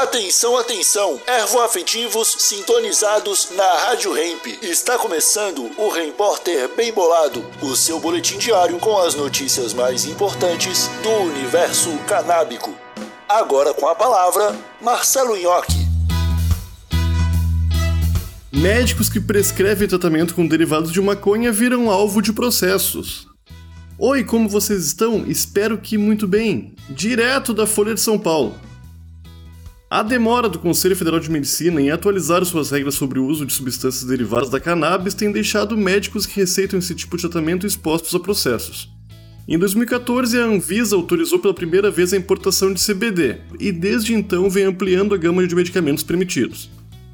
Atenção, atenção! Ervoafetivos sintonizados na Rádio Hemp. Está começando o Repórter Bem Bolado, o seu boletim diário com as notícias mais importantes do universo canábico. Agora com a palavra, Marcelo Nhoque. Médicos que prescrevem tratamento com derivados de maconha viram alvo de processos. Oi, como vocês estão? Espero que muito bem. Direto da Folha de São Paulo. A demora do Conselho Federal de Medicina em atualizar suas regras sobre o uso de substâncias derivadas da cannabis tem deixado médicos que receitam esse tipo de tratamento expostos a processos. Em 2014, a Anvisa autorizou pela primeira vez a importação de CBD e desde então vem ampliando a gama de medicamentos permitidos.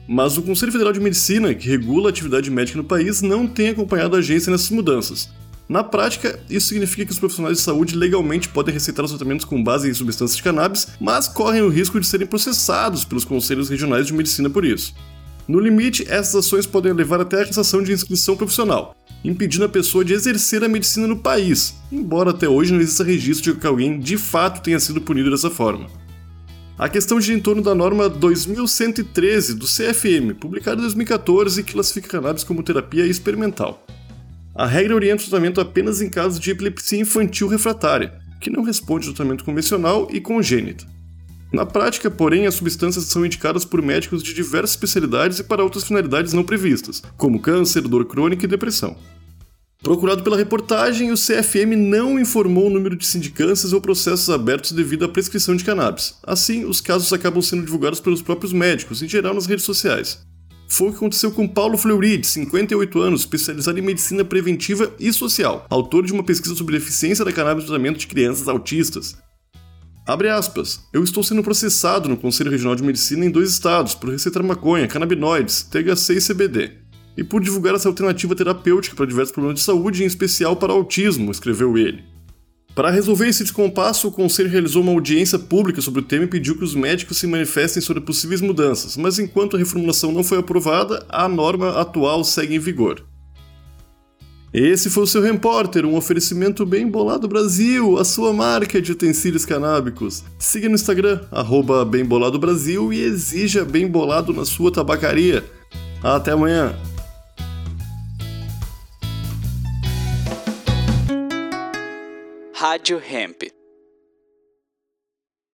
Mas o Conselho Federal de Medicina, que regula a atividade médica no país, não tem acompanhado a agência nessas mudanças, na prática, isso significa que os profissionais de saúde legalmente podem receitar os tratamentos com base em substâncias de cannabis, mas correm o risco de serem processados pelos conselhos regionais de medicina por isso. No limite, essas ações podem levar até a cassação de inscrição profissional, impedindo a pessoa de exercer a medicina no país, embora até hoje não exista registro de que alguém de fato tenha sido punido dessa forma. A questão gira em torno da norma 2113 do CFM, publicada em 2014, que classifica cannabis como terapia experimental. A regra orienta o tratamento apenas em casos de epilepsia infantil refratária, que não responde ao tratamento convencional e congênita. Na prática, porém, as substâncias são indicadas por médicos de diversas especialidades e para outras finalidades não previstas, como câncer, dor crônica e depressão. Procurado pela reportagem, o CFM não informou o número de sindicâncias ou processos abertos devido à prescrição de cannabis. Assim, os casos acabam sendo divulgados pelos próprios médicos, em geral nas redes sociais. Foi o que aconteceu com Paulo Fleury, de 58 anos, especializado em medicina preventiva e social, autor de uma pesquisa sobre a eficiência da cannabis no tratamento de crianças autistas. Abre aspas. Eu estou sendo processado no Conselho Regional de Medicina em dois estados por receitar maconha, canabinoides, THC e CBD. E por divulgar essa alternativa terapêutica para diversos problemas de saúde, em especial para autismo, escreveu ele. Para resolver esse descompasso, o Conselho realizou uma audiência pública sobre o tema e pediu que os médicos se manifestem sobre possíveis mudanças, mas enquanto a reformulação não foi aprovada, a norma atual segue em vigor. Esse foi o seu Repórter, um oferecimento bem bolado Brasil, a sua marca de utensílios canábicos. Siga no Instagram, arroba Bem Bolado Brasil e exija Bem Bolado na sua tabacaria. Até amanhã! Rádio Hemp.